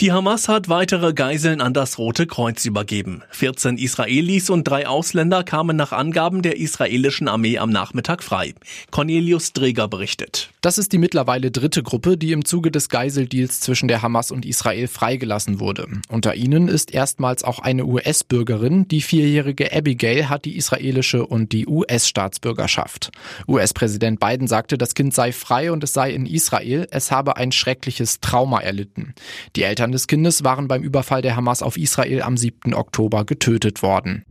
Die Hamas hat weitere Geiseln an das Rote Kreuz übergeben. 14 Israelis und drei Ausländer kamen nach Angaben der israelischen Armee am Nachmittag frei. Cornelius Dreger berichtet. Das ist die mittlerweile dritte Gruppe, die im Zuge des Geiseldeals zwischen der Hamas und Israel freigelassen wurde. Unter ihnen ist erstmals auch eine US-Bürgerin. Die vierjährige Abigail hat die israelische und die US-Staatsbürgerschaft. US-Präsident Biden sagte, das Kind sei frei und es sei in Israel. Es habe ein schreckliches Trauma erlitten. Die Eltern des Kindes waren beim Überfall der Hamas auf Israel am 7. Oktober getötet worden.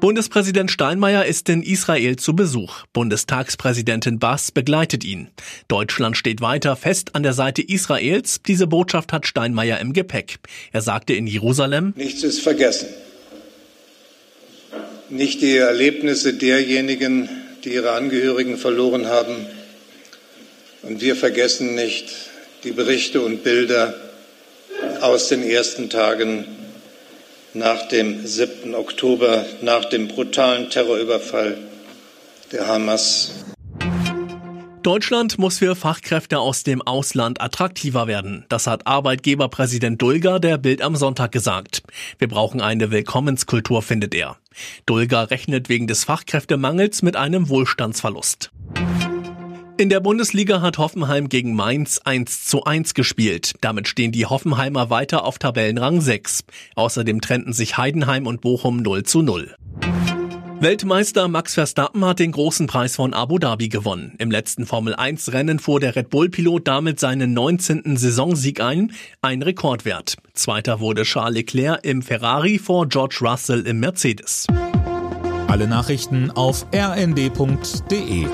Bundespräsident Steinmeier ist in Israel zu Besuch. Bundestagspräsidentin Bass begleitet ihn. Deutschland steht weiter fest an der Seite Israels. Diese Botschaft hat Steinmeier im Gepäck. Er sagte in Jerusalem, Nichts ist vergessen. Nicht die Erlebnisse derjenigen, die ihre Angehörigen verloren haben. Und wir vergessen nicht die Berichte und Bilder aus den ersten Tagen nach dem 7. Oktober, nach dem brutalen Terrorüberfall der Hamas. Deutschland muss für Fachkräfte aus dem Ausland attraktiver werden. Das hat Arbeitgeberpräsident Dulger der Bild am Sonntag gesagt. Wir brauchen eine Willkommenskultur, findet er. Dulger rechnet wegen des Fachkräftemangels mit einem Wohlstandsverlust. In der Bundesliga hat Hoffenheim gegen Mainz 1 zu 1 gespielt. Damit stehen die Hoffenheimer weiter auf Tabellenrang 6. Außerdem trennten sich Heidenheim und Bochum 0 zu 0. Weltmeister Max Verstappen hat den großen Preis von Abu Dhabi gewonnen. Im letzten Formel 1 Rennen fuhr der Red Bull Pilot damit seinen 19. Saisonsieg ein, ein Rekordwert. Zweiter wurde Charles Leclerc im Ferrari vor George Russell im Mercedes. Alle Nachrichten auf rnd.de